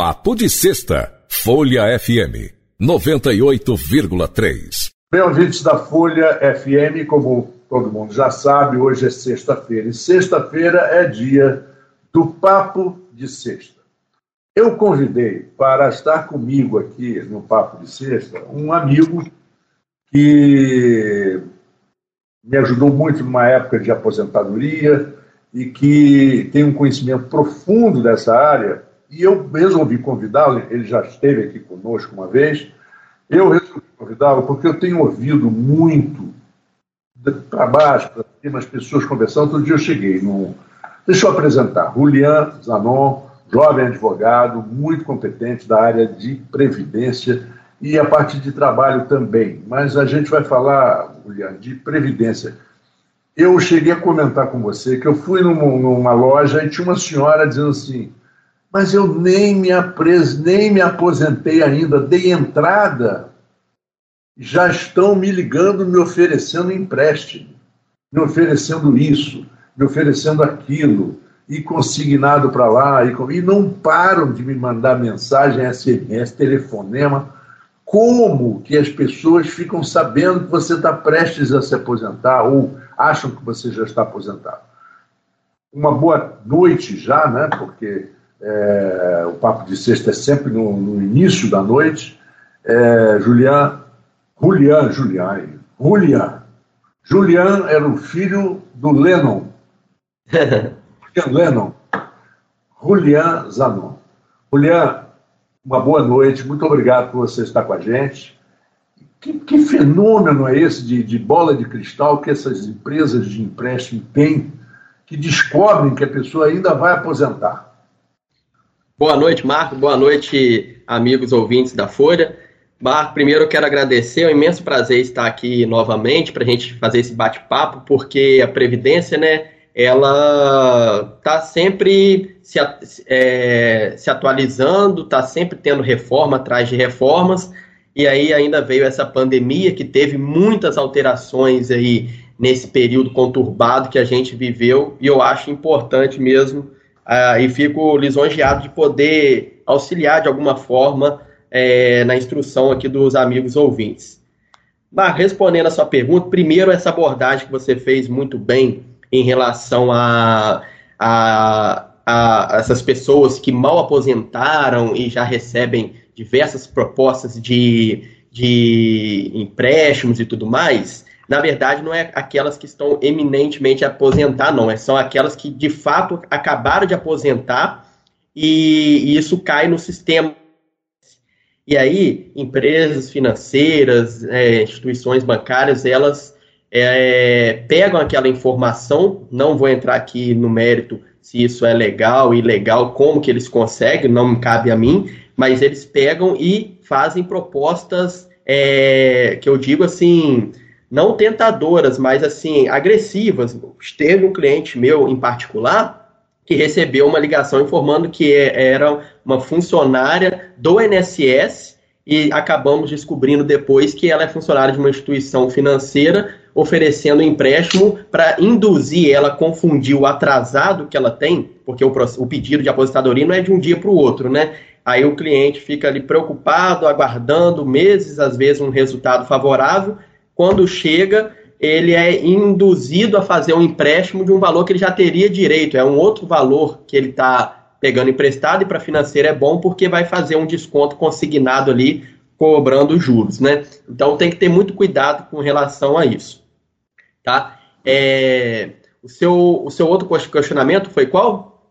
Papo de Sexta, Folha FM 98,3. Bem, ouvintes da Folha FM, como todo mundo já sabe, hoje é sexta-feira. E sexta-feira é dia do Papo de Sexta. Eu convidei para estar comigo aqui no Papo de Sexta um amigo que me ajudou muito numa época de aposentadoria e que tem um conhecimento profundo dessa área. E eu resolvi convidá-lo, ele já esteve aqui conosco uma vez. Eu resolvi convidá-lo porque eu tenho ouvido muito para baixo, para cima, as pessoas conversando. Outro dia eu cheguei no. Deixa eu apresentar. Julian Zanon, jovem advogado, muito competente da área de previdência e a parte de trabalho também. Mas a gente vai falar, Julian, de previdência. Eu cheguei a comentar com você que eu fui numa, numa loja e tinha uma senhora dizendo assim: mas eu nem me, apres, nem me aposentei ainda, dei entrada, já estão me ligando, me oferecendo empréstimo, me oferecendo isso, me oferecendo aquilo, e consignado para lá, e, e não param de me mandar mensagem, SMS, telefonema. Como que as pessoas ficam sabendo que você está prestes a se aposentar ou acham que você já está aposentado? Uma boa noite já, né? Porque é, o papo de sexta é sempre no, no início da noite. É, Julian, Julian, Julian, Julian. Julian era o filho do Lennon. Julian Lennon. Julian Zanon. Julian, uma boa noite, muito obrigado por você estar com a gente. Que, que fenômeno é esse de, de bola de cristal que essas empresas de empréstimo têm, que descobrem que a pessoa ainda vai aposentar? Boa noite, Marco. Boa noite, amigos ouvintes da Folha. Marco, primeiro eu quero agradecer, é um imenso prazer estar aqui novamente para a gente fazer esse bate-papo, porque a Previdência, né, ela está sempre se, é, se atualizando, está sempre tendo reforma atrás de reformas, e aí ainda veio essa pandemia que teve muitas alterações aí nesse período conturbado que a gente viveu, e eu acho importante mesmo ah, e fico lisonjeado de poder auxiliar de alguma forma é, na instrução aqui dos amigos ouvintes. Mas respondendo a sua pergunta, primeiro essa abordagem que você fez muito bem em relação a, a, a essas pessoas que mal aposentaram e já recebem diversas propostas de, de empréstimos e tudo mais, na verdade, não é aquelas que estão eminentemente a aposentar, não. É, são aquelas que, de fato, acabaram de aposentar e, e isso cai no sistema. E aí, empresas financeiras, é, instituições bancárias, elas é, pegam aquela informação, não vou entrar aqui no mérito se isso é legal, ilegal, como que eles conseguem, não me cabe a mim, mas eles pegam e fazem propostas é, que eu digo assim, não tentadoras, mas assim, agressivas. Teve um cliente meu em particular que recebeu uma ligação informando que é, era uma funcionária do INSS e acabamos descobrindo depois que ela é funcionária de uma instituição financeira oferecendo empréstimo para induzir ela a confundir o atrasado que ela tem, porque o, o pedido de aposentadoria não é de um dia para o outro, né? Aí o cliente fica ali preocupado, aguardando meses, às vezes um resultado favorável, quando chega, ele é induzido a fazer um empréstimo de um valor que ele já teria direito, é um outro valor que ele está pegando emprestado e para financeira é bom porque vai fazer um desconto consignado ali, cobrando juros, né? Então tem que ter muito cuidado com relação a isso, tá? É, o, seu, o seu outro questionamento foi qual?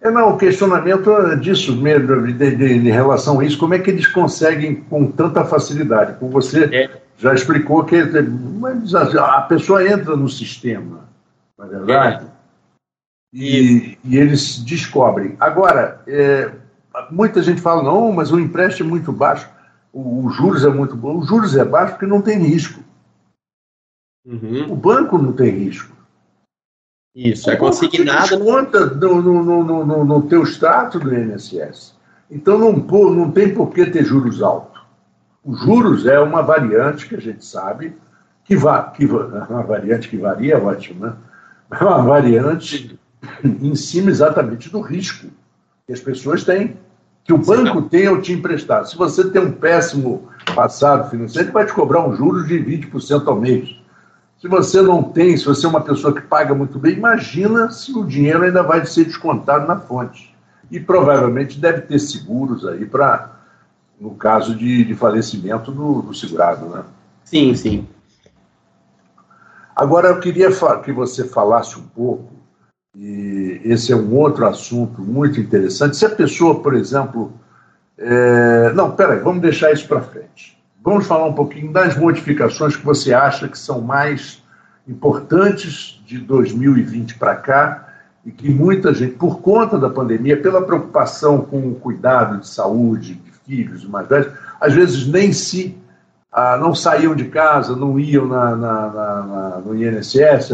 É, não, o questionamento é disso mesmo, de, de, de, relação a isso, como é que eles conseguem com tanta facilidade? Com você é já explicou que a pessoa entra no sistema, não é verdade? E, e, eles descobrem. Agora, é, muita gente fala, não, mas o empréstimo é muito baixo, o, o juros é muito bom. O juros é baixo porque não tem risco. Uhum. O banco não tem risco. Isso, o é consignado. conta no, no, no, no, no teu extrato do INSS. Então não, não tem por que ter juros altos. Os juros é uma variante que a gente sabe que, va que uma variante que varia, é ótimo, né? É uma variante em cima exatamente do risco que as pessoas têm. que o banco tem ao te emprestar. Se você tem um péssimo passado financeiro, ele vai te cobrar um juros de 20% ao mês. Se você não tem, se você é uma pessoa que paga muito bem, imagina se o dinheiro ainda vai ser descontado na fonte. E provavelmente deve ter seguros aí para, no caso de, de falecimento do, do segurado, né? Sim, sim. Agora eu queria que você falasse um pouco, e esse é um outro assunto muito interessante. Se a pessoa, por exemplo. É... Não, peraí, vamos deixar isso para frente. Vamos falar um pouquinho das modificações que você acha que são mais importantes de 2020 para cá e que muita gente, por conta da pandemia, pela preocupação com o cuidado de saúde de filhos mais velhos, às vezes nem se ah, não saíam de casa, não iam na, na, na, no INSS,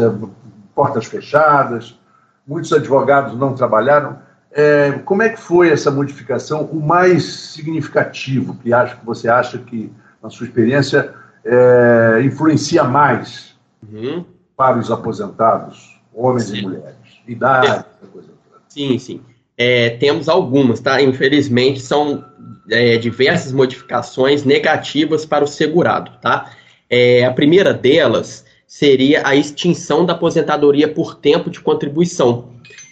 portas fechadas, muitos advogados não trabalharam. É, como é que foi essa modificação? O mais significativo que acho que você acha que na sua experiência, é, influencia mais uhum. para os aposentados, homens sim. e mulheres? Idade, é. coisa. Sim, sim. É, temos algumas, tá? Infelizmente, são é, diversas modificações negativas para o segurado, tá? É, a primeira delas seria a extinção da aposentadoria por tempo de contribuição.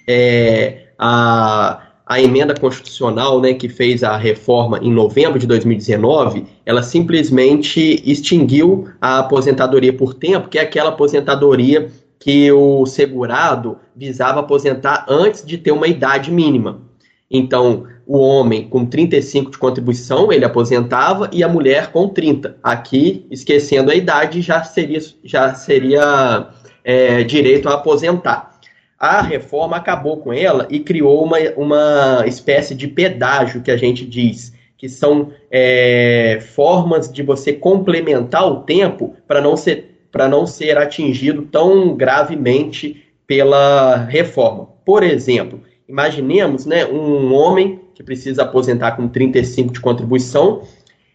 É, a, a emenda constitucional, né, que fez a reforma em novembro de 2019, ela simplesmente extinguiu a aposentadoria por tempo, que é aquela aposentadoria que o segurado visava aposentar antes de ter uma idade mínima. Então, o homem com 35 de contribuição, ele aposentava, e a mulher com 30. Aqui, esquecendo a idade, já seria, já seria é, direito a aposentar a reforma acabou com ela e criou uma, uma espécie de pedágio que a gente diz, que são é, formas de você complementar o tempo para não ser para não ser atingido tão gravemente pela reforma. Por exemplo, imaginemos né, um homem que precisa aposentar com 35 de contribuição,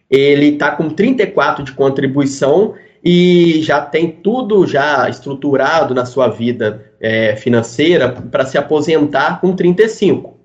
ele está com 34 de contribuição e já tem tudo já estruturado na sua vida é, financeira para se aposentar com 35.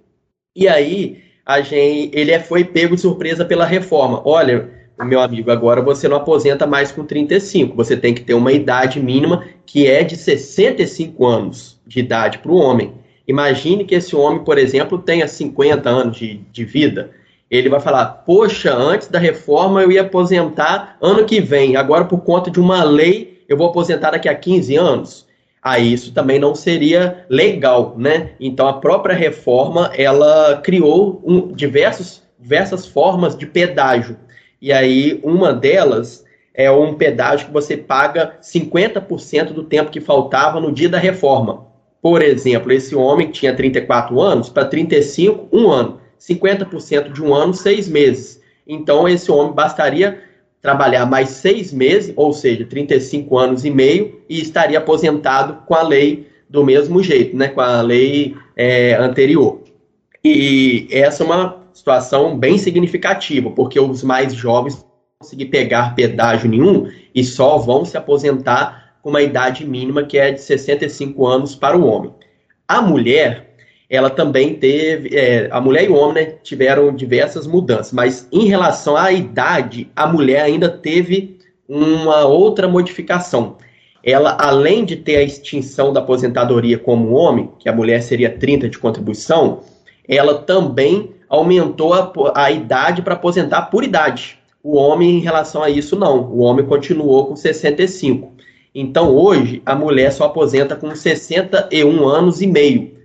E aí a gente, ele é, foi pego de surpresa pela reforma. Olha, meu amigo, agora você não aposenta mais com 35. Você tem que ter uma idade mínima que é de 65 anos de idade para o homem. Imagine que esse homem, por exemplo, tenha 50 anos de, de vida ele vai falar: Poxa, antes da reforma eu ia aposentar ano que vem, agora por conta de uma lei eu vou aposentar daqui a 15 anos. Aí isso também não seria legal, né? Então a própria reforma ela criou um, diversos, diversas formas de pedágio. E aí uma delas é um pedágio que você paga 50% do tempo que faltava no dia da reforma. Por exemplo, esse homem tinha 34 anos, para 35, um ano. 50% de um ano, seis meses. Então, esse homem bastaria trabalhar mais seis meses, ou seja, 35 anos e meio, e estaria aposentado com a lei do mesmo jeito, né, com a lei é, anterior. E essa é uma situação bem significativa, porque os mais jovens não conseguir pegar pedágio nenhum e só vão se aposentar uma idade mínima que é de 65 anos para o homem. A mulher, ela também teve, é, a mulher e o homem né, tiveram diversas mudanças, mas em relação à idade, a mulher ainda teve uma outra modificação. Ela, além de ter a extinção da aposentadoria como homem, que a mulher seria 30 de contribuição, ela também aumentou a, a idade para aposentar por idade. O homem, em relação a isso, não. O homem continuou com 65. Então, hoje, a mulher só aposenta com 61 anos e meio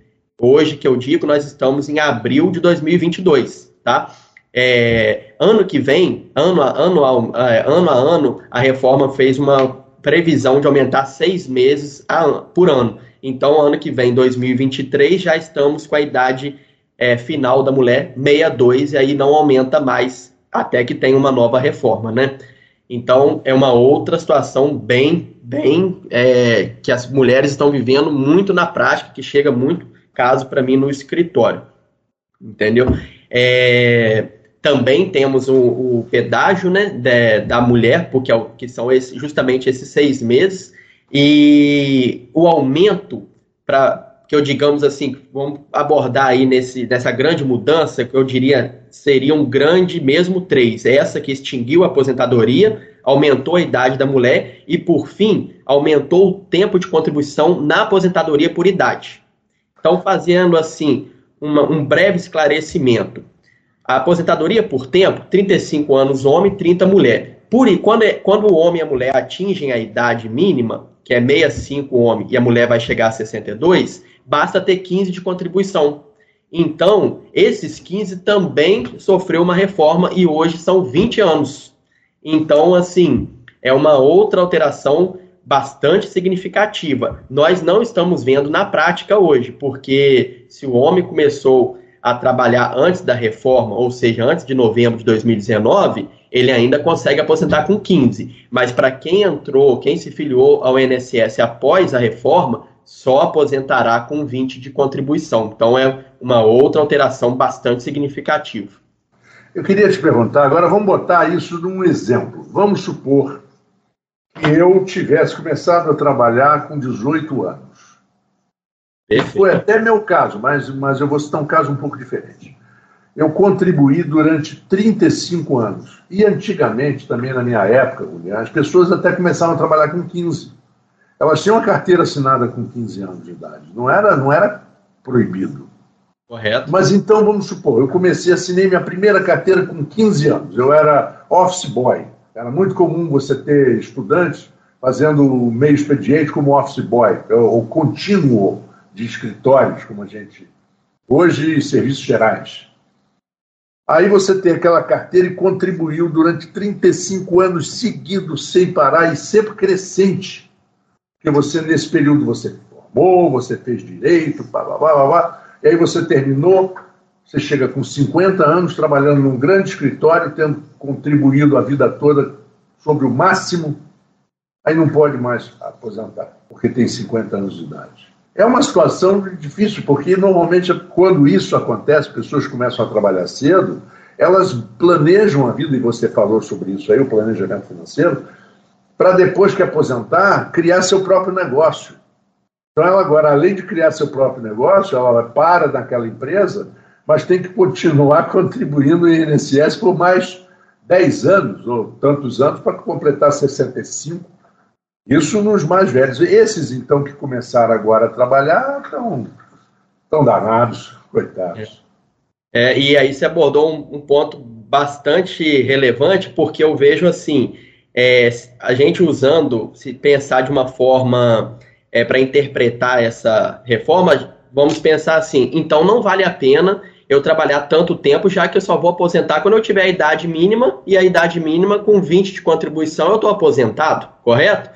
Hoje, que eu digo, nós estamos em abril de 2022, tá? É, ano que vem, ano a ano, é, ano a ano, a reforma fez uma previsão de aumentar seis meses a, por ano. Então, ano que vem, 2023, já estamos com a idade é, final da mulher 62, e aí não aumenta mais até que tenha uma nova reforma, né? Então, é uma outra situação bem, bem, é, que as mulheres estão vivendo muito na prática, que chega muito caso para mim no escritório. Entendeu? É, também temos o, o pedágio né, de, da mulher, porque é, que são esse, justamente esses seis meses, e o aumento para que eu, digamos assim, vamos abordar aí nesse, nessa grande mudança, que eu diria seria um grande mesmo três. Essa que extinguiu a aposentadoria, aumentou a idade da mulher e, por fim, aumentou o tempo de contribuição na aposentadoria por idade. Então, fazendo assim uma, um breve esclarecimento. A aposentadoria por tempo, 35 anos homem, 30 mulher. Por, quando, é, quando o homem e a mulher atingem a idade mínima, que é 65 homem e a mulher vai chegar a 62, basta ter 15 de contribuição. Então, esses 15 também sofreu uma reforma e hoje são 20 anos. Então, assim, é uma outra alteração bastante significativa. Nós não estamos vendo na prática hoje, porque se o homem começou a trabalhar antes da reforma, ou seja, antes de novembro de 2019, ele ainda consegue aposentar com 15. Mas para quem entrou, quem se filiou ao INSS após a reforma, só aposentará com 20 de contribuição. Então é uma outra alteração bastante significativa. Eu queria te perguntar, agora vamos botar isso num exemplo. Vamos supor que eu tivesse começado a trabalhar com 18 anos. Perfeito. Foi até meu caso, mas, mas eu vou citar um caso um pouco diferente. Eu contribuí durante 35 anos. E antigamente, também na minha época, as pessoas até começaram a trabalhar com 15. Elas tinham uma carteira assinada com 15 anos de idade. Não era, não era proibido. Correto. Mas então, vamos supor, eu comecei, assinei minha primeira carteira com 15 anos. Eu era office boy. Era muito comum você ter estudantes fazendo meio expediente como office boy, ou contínuo de escritórios, como a gente. Hoje, serviços gerais. Aí você tem aquela carteira e contribuiu durante 35 anos seguidos, sem parar e sempre crescente. Porque você, nesse período, você formou, você fez direito, blá, blá, blá, blá, e aí você terminou, você chega com 50 anos trabalhando num grande escritório, tendo contribuído a vida toda sobre o máximo, aí não pode mais aposentar, porque tem 50 anos de idade. É uma situação difícil, porque normalmente quando isso acontece, pessoas começam a trabalhar cedo, elas planejam a vida, e você falou sobre isso aí, o planejamento financeiro, para depois que aposentar, criar seu próprio negócio. Então ela agora, além de criar seu próprio negócio, ela para naquela empresa, mas tem que continuar contribuindo no INSS por mais 10 anos, ou tantos anos, para completar 65 isso nos mais velhos. Esses, então, que começaram agora a trabalhar, estão, estão danados, coitados. É, e aí você abordou um, um, ponto bastante relevante, porque eu vejo assim, é, a gente usando, se pensar de uma forma é, para interpretar essa reforma, vamos pensar assim, então não vale a pena eu trabalhar tanto tempo, já que eu só vou aposentar quando eu tiver a idade mínima, e a idade mínima com 20 de contribuição eu estou aposentado, correto?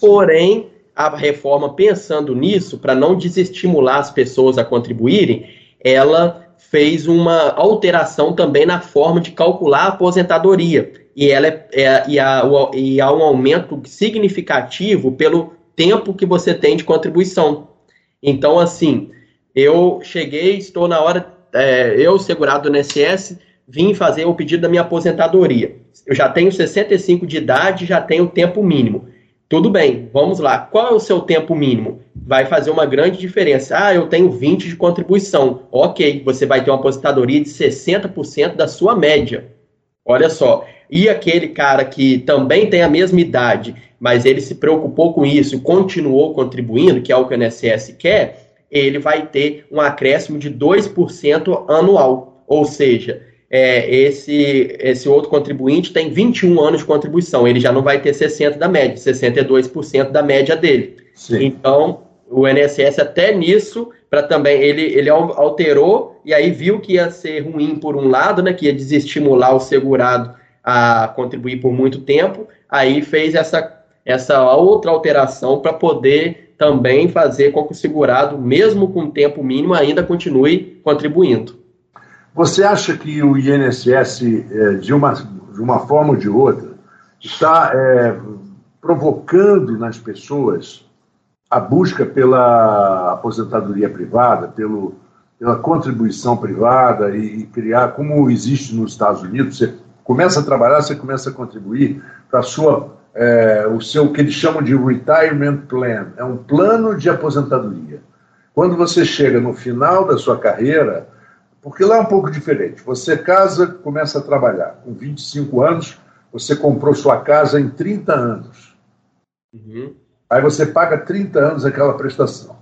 Porém, a reforma, pensando nisso, para não desestimular as pessoas a contribuírem, ela fez uma alteração também na forma de calcular a aposentadoria. E, ela é, é, e, há, e há um aumento significativo pelo tempo que você tem de contribuição. Então, assim, eu cheguei, estou na hora, é, eu, segurado do INSS, vim fazer o pedido da minha aposentadoria. Eu já tenho 65 de idade, já tenho tempo mínimo. Tudo bem, vamos lá. Qual é o seu tempo mínimo? Vai fazer uma grande diferença. Ah, eu tenho 20 de contribuição. Ok, você vai ter uma aposentadoria de 60% da sua média. Olha só. E aquele cara que também tem a mesma idade, mas ele se preocupou com isso e continuou contribuindo, que é o que o INSS quer, ele vai ter um acréscimo de 2% anual. Ou seja, é, esse, esse outro contribuinte tem 21 anos de contribuição, ele já não vai ter 60% da média, 62% da média dele. Sim. Então, o INSS até nisso, para também, ele, ele alterou e aí viu que ia ser ruim por um lado, né, que ia desestimular o segurado a contribuir por muito tempo, aí fez essa, essa outra alteração para poder também fazer com que o segurado, mesmo com tempo mínimo, ainda continue contribuindo. Você acha que o INSS, é, de, uma, de uma forma ou de outra, está é, provocando nas pessoas a busca pela aposentadoria privada, pelo, pela contribuição privada e, e, criar, como existe nos Estados Unidos, você começa a trabalhar, você começa a contribuir para sua é, o seu que eles chamam de retirement plan, é um plano de aposentadoria. Quando você chega no final da sua carreira, porque lá é um pouco diferente. Você casa, começa a trabalhar. Com 25 anos, você comprou sua casa em 30 anos. Uhum. Aí você paga 30 anos aquela prestação.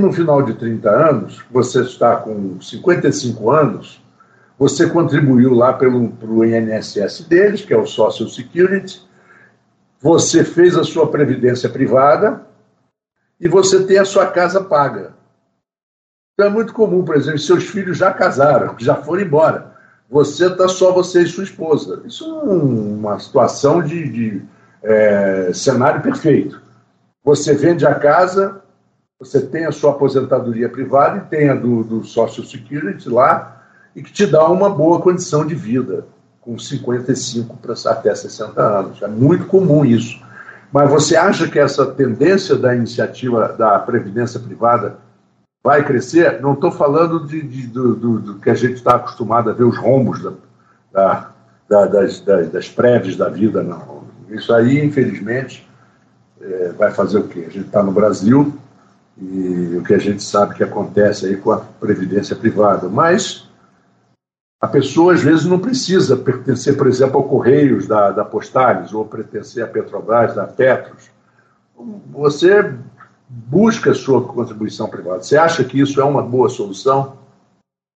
No final de 30 anos, você está com 55 anos, você contribuiu lá pelo pro INSS deles, que é o Social Security, você fez a sua previdência privada e você tem a sua casa paga. Então é muito comum, por exemplo, seus filhos já casaram, já foram embora. Você está só você e sua esposa. Isso é uma situação de, de é, cenário perfeito. Você vende a casa, você tem a sua aposentadoria privada e tem a do, do Social Security lá, e que te dá uma boa condição de vida, com 55 para até 60 anos. É muito comum isso. Mas você acha que essa tendência da iniciativa da Previdência Privada vai crescer, não estou falando de, de do, do, do, que a gente está acostumado a ver os rombos da, da, da, das, das, das prévias da vida, não. Isso aí, infelizmente, é, vai fazer o quê? A gente está no Brasil e o que a gente sabe que acontece aí com a previdência privada, mas a pessoa às vezes não precisa pertencer, por exemplo, ao Correios da, da Postales ou pertencer à Petrobras, da Petros. Você busca a sua contribuição privada. Você acha que isso é uma boa solução?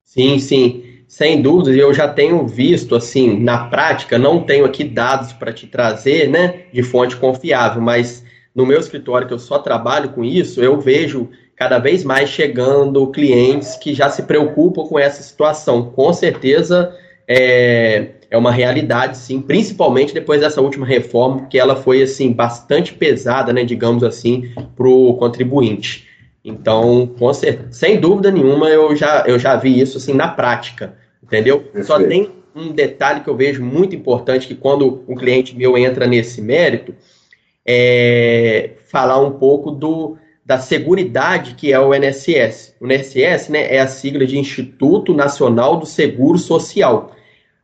Sim, sim. Sem dúvida, eu já tenho visto, assim, na prática, não tenho aqui dados para te trazer, né, de fonte confiável, mas no meu escritório, que eu só trabalho com isso, eu vejo cada vez mais chegando clientes que já se preocupam com essa situação. Com certeza, é, é uma realidade, sim, principalmente depois dessa última reforma, que ela foi assim bastante pesada, né, digamos assim, para o contribuinte. Então, certeza, sem dúvida nenhuma, eu já, eu já vi isso assim na prática, entendeu? Perfeito. Só tem um detalhe que eu vejo muito importante que quando um cliente meu entra nesse mérito, é falar um pouco do da seguridade que é o INSS. O INSS né, é a sigla de Instituto Nacional do Seguro Social.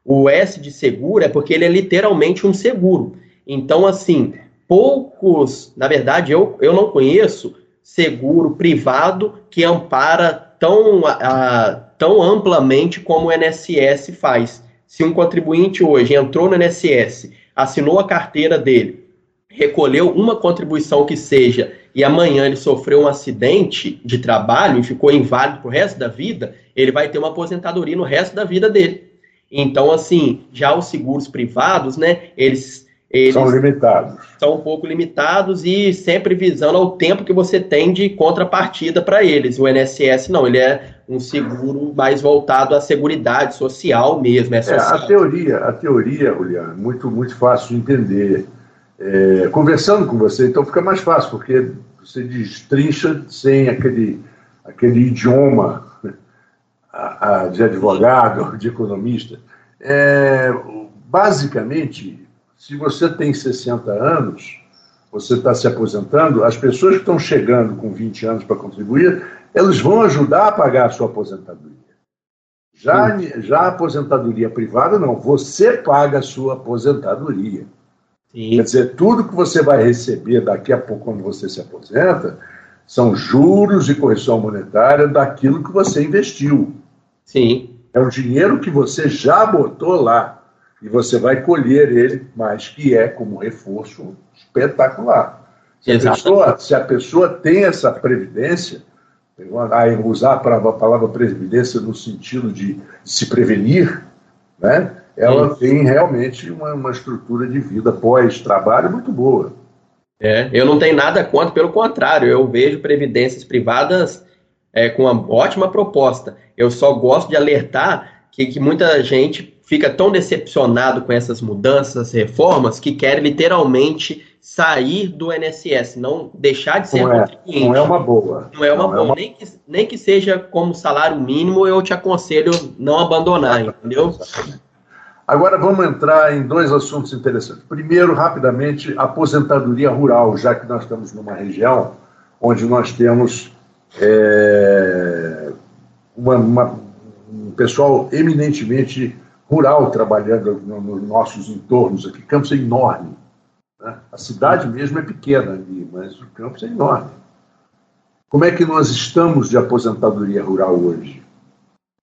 O S de seguro é porque ele é literalmente um seguro. Então, assim, poucos, na verdade, eu, eu não conheço seguro privado que ampara tão, a, tão amplamente como o INSS faz. Se um contribuinte hoje entrou no INSS, assinou a carteira dele, recolheu uma contribuição que seja, e amanhã ele sofreu um acidente de trabalho e ficou inválido para o resto da vida, ele vai ter uma aposentadoria no resto da vida dele. Então, assim, já os seguros privados, né, eles, eles são limitados. São um pouco limitados e sempre visando ao tempo que você tem de contrapartida para eles. O INSS não, ele é um seguro mais voltado à seguridade social mesmo. É, social. é a teoria, a teoria, Juliano, muito muito fácil de entender. É, conversando com você, então fica mais fácil porque você destrincha sem aquele aquele idioma a, a, de advogado, de economista. É, basicamente, se você tem 60 anos, você está se aposentando, as pessoas que estão chegando com 20 anos para contribuir, elas vão ajudar a pagar a sua aposentadoria. Já, já a aposentadoria privada, não, você paga a sua aposentadoria. Sim. Quer dizer, tudo que você vai receber daqui a pouco, quando você se aposenta, são juros e correção monetária daquilo que você investiu. Sim. É o dinheiro que você já botou lá e você vai colher ele, mas que é como reforço espetacular. Se a, pessoa, se a pessoa tem essa previdência, usar a palavra previdência no sentido de se prevenir, né? Ela tem realmente uma, uma estrutura de vida pós-trabalho muito boa. É, eu não tenho nada contra, pelo contrário, eu vejo previdências privadas é, com uma ótima proposta. Eu só gosto de alertar que, que muita gente fica tão decepcionado com essas mudanças, reformas, que quer literalmente sair do INSS, não deixar de ser não é, contribuinte. Não é uma boa. Não é uma não boa. É uma... Nem, que, nem que seja como salário mínimo, eu te aconselho não abandonar, entendeu? Agora vamos entrar em dois assuntos interessantes. Primeiro, rapidamente, aposentadoria rural, já que nós estamos numa região onde nós temos é, uma, uma, um pessoal eminentemente rural trabalhando nos nossos entornos aqui. Campos é enorme. Né? A cidade mesmo é pequena ali, mas o campus é enorme. Como é que nós estamos de aposentadoria rural hoje?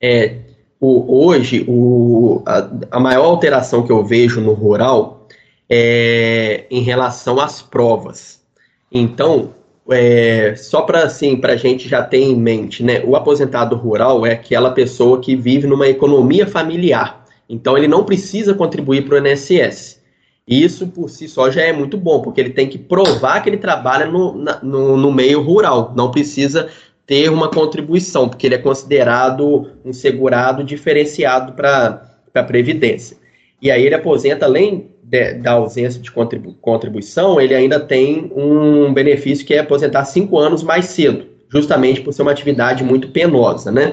É, o, hoje, o, a, a, maior alteração que eu vejo no rural é em relação às provas. Então, é, só para assim, a gente já ter em mente, né, o aposentado rural é aquela pessoa que vive numa economia familiar. Então, ele não precisa contribuir para o INSS. Isso por si só já é muito bom, porque ele tem que provar que ele trabalha no, no, no meio rural, não precisa ter uma contribuição, porque ele é considerado um segurado diferenciado para a Previdência. E aí ele aposenta, além de, da ausência de contribu contribuição, ele ainda tem um benefício que é aposentar cinco anos mais cedo, justamente por ser uma atividade muito penosa, né?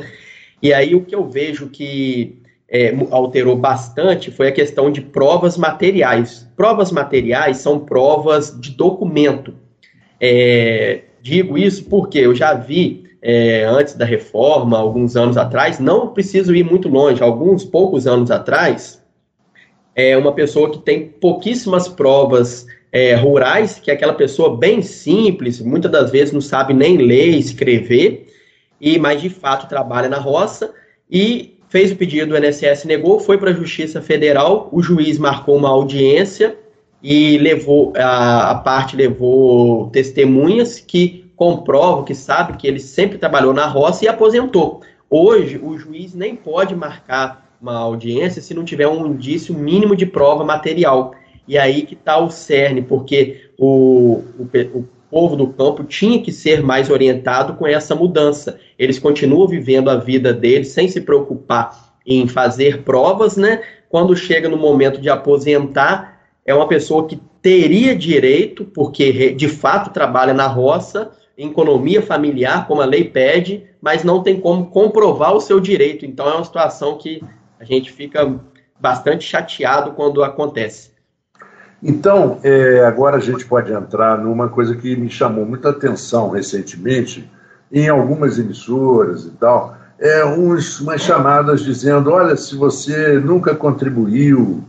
E aí o que eu vejo que é, alterou bastante foi a questão de provas materiais. Provas materiais são provas de documento. É, digo isso porque eu já vi é, antes da reforma, alguns anos atrás, não preciso ir muito longe, alguns poucos anos atrás, é uma pessoa que tem pouquíssimas provas é, rurais, que é aquela pessoa bem simples, muitas das vezes não sabe nem ler, escrever, e mas de fato trabalha na roça e fez o pedido, o INSS negou, foi para a Justiça Federal, o juiz marcou uma audiência e levou a, a parte levou testemunhas que comprovam, que sabe que ele sempre trabalhou na roça e aposentou. Hoje, o juiz nem pode marcar uma audiência se não tiver um indício mínimo de prova material. E aí que está o cerne, porque o, o, o povo do campo tinha que ser mais orientado com essa mudança. Eles continuam vivendo a vida deles sem se preocupar em fazer provas, né? Quando chega no momento de aposentar, é uma pessoa que teria direito, porque de fato trabalha na roça, em economia familiar, como a lei pede, mas não tem como comprovar o seu direito. Então é uma situação que a gente fica bastante chateado quando acontece. Então, é, agora a gente pode entrar numa coisa que me chamou muita atenção recentemente, em algumas emissoras e tal, é uns, umas chamadas dizendo: olha, se você nunca contribuiu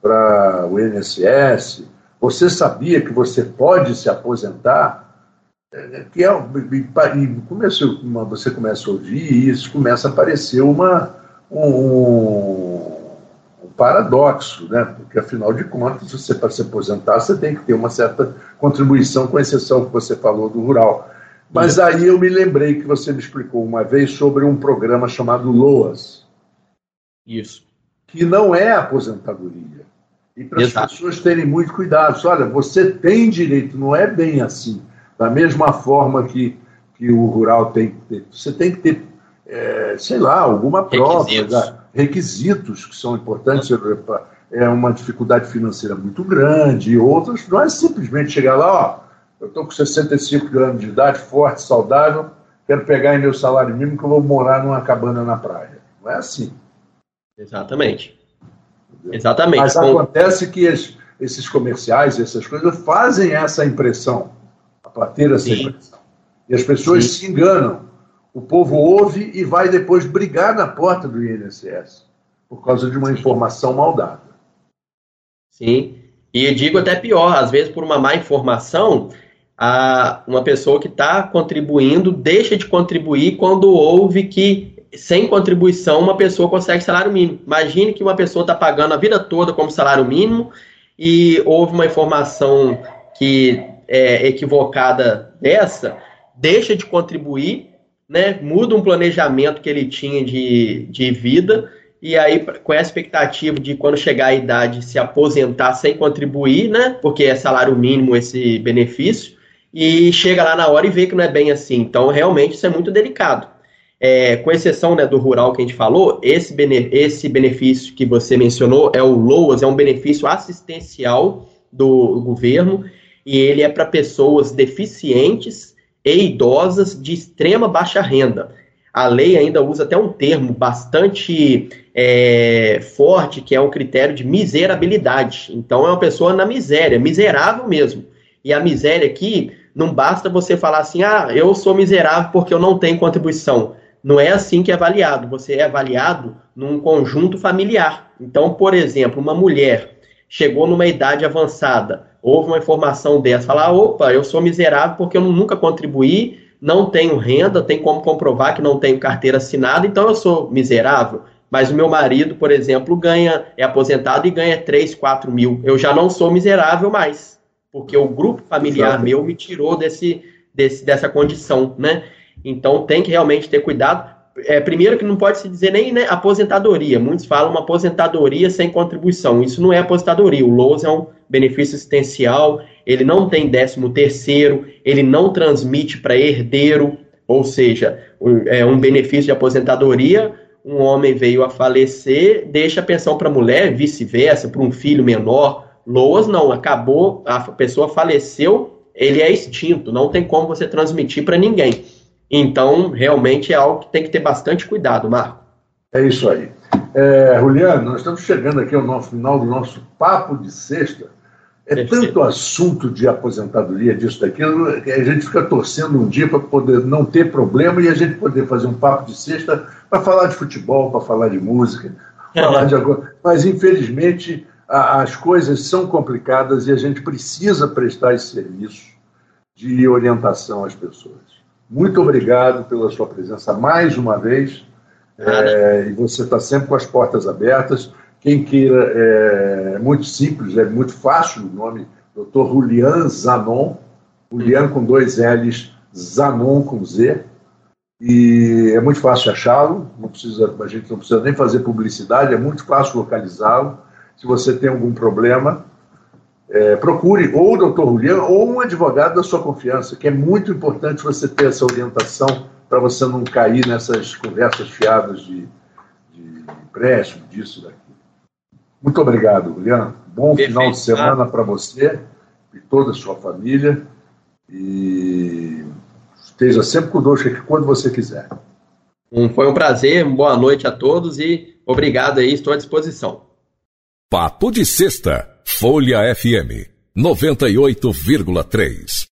para o INSS, você sabia que você pode se aposentar? Que é, e começa, você começa a ouvir e isso começa a aparecer uma, um, paradoxo, né? porque afinal de contas, você para se aposentar, você tem que ter uma certa contribuição, com exceção que você falou do rural. Mas aí eu me lembrei que você me explicou uma vez sobre um programa chamado LOAS. Isso. Que não é aposentadoria. E para as pessoas terem muito cuidado. Olha, você tem direito, não é bem assim. Da mesma forma que, que o rural tem que ter. Você tem que ter, é, sei lá, alguma prova. Requisitos requisitos que são importantes, é uma dificuldade financeira muito grande, e outras não é simplesmente chegar lá, ó, eu estou com 65 anos de idade, forte, saudável, quero pegar em meu salário mínimo que eu vou morar numa cabana na praia. Não é assim. Exatamente. Entendeu? Exatamente. Mas acontece que es, esses comerciais, essas coisas, fazem essa impressão, a ter essa Sim. impressão. E as pessoas Sim. se enganam o povo ouve e vai depois brigar na porta do INSS por causa de uma informação mal dada. Sim, e digo até pior, às vezes por uma má informação, a, uma pessoa que está contribuindo deixa de contribuir quando ouve que sem contribuição uma pessoa consegue salário mínimo. Imagine que uma pessoa está pagando a vida toda como salário mínimo e houve uma informação que é equivocada dessa, deixa de contribuir né, muda um planejamento que ele tinha de, de vida, e aí com a expectativa de quando chegar a idade se aposentar sem contribuir, né, porque é salário mínimo esse benefício, e chega lá na hora e vê que não é bem assim. Então, realmente, isso é muito delicado. É, com exceção né, do rural que a gente falou, esse, bene esse benefício que você mencionou é o LOAS, é um benefício assistencial do governo, e ele é para pessoas deficientes e idosas de extrema baixa renda. A lei ainda usa até um termo bastante é, forte, que é um critério de miserabilidade. Então, é uma pessoa na miséria, miserável mesmo. E a miséria aqui, não basta você falar assim, ah, eu sou miserável porque eu não tenho contribuição. Não é assim que é avaliado. Você é avaliado num conjunto familiar. Então, por exemplo, uma mulher chegou numa idade avançada, houve uma informação dessa, falar, opa, eu sou miserável porque eu nunca contribuí, não tenho renda, tem como comprovar que não tenho carteira assinada, então eu sou miserável. Mas o meu marido, por exemplo, ganha, é aposentado e ganha 3, 4 mil. Eu já não sou miserável mais, porque o grupo familiar Exato. meu me tirou desse, desse, dessa condição, né? Então tem que realmente ter cuidado. É, primeiro que não pode se dizer nem né, aposentadoria. Muitos falam uma aposentadoria sem contribuição. Isso não é aposentadoria. O LOAS é um benefício assistencial, ele não tem décimo terceiro, ele não transmite para herdeiro, ou seja, é um benefício de aposentadoria. Um homem veio a falecer, deixa a pensão para a mulher, vice-versa, para um filho menor. LOAS não, acabou, a pessoa faleceu, ele é extinto, não tem como você transmitir para ninguém. Então, realmente é algo que tem que ter bastante cuidado, Marco. É isso aí. É, Juliano, nós estamos chegando aqui ao final do nosso papo de sexta. É tanto assunto de aposentadoria, disso, daquilo, que a gente fica torcendo um dia para poder não ter problema e a gente poder fazer um papo de sexta para falar de futebol, para falar de música, falar de agora. Mas, infelizmente, a, as coisas são complicadas e a gente precisa prestar esse serviço de orientação às pessoas. Muito obrigado pela sua presença mais uma vez. É, e você está sempre com as portas abertas. Quem queira, é, é muito simples, é muito fácil o nome, Dr. Julian Zanon, Julian com dois L's, Zanon com Z. E é muito fácil achá-lo, não precisa, a gente não precisa nem fazer publicidade, é muito fácil localizá-lo. Se você tem algum problema, é, procure ou o doutor Julian ou um advogado da sua confiança, que é muito importante você ter essa orientação para você não cair nessas conversas fiadas de, de empréstimo, disso, daqui. Muito obrigado, Julian. Bom Perfeito. final de semana para você e toda a sua família. E esteja sempre conosco aqui quando você quiser. foi um prazer, boa noite a todos e obrigado aí, estou à disposição. Papo de Sexta, Folha FM 98,3.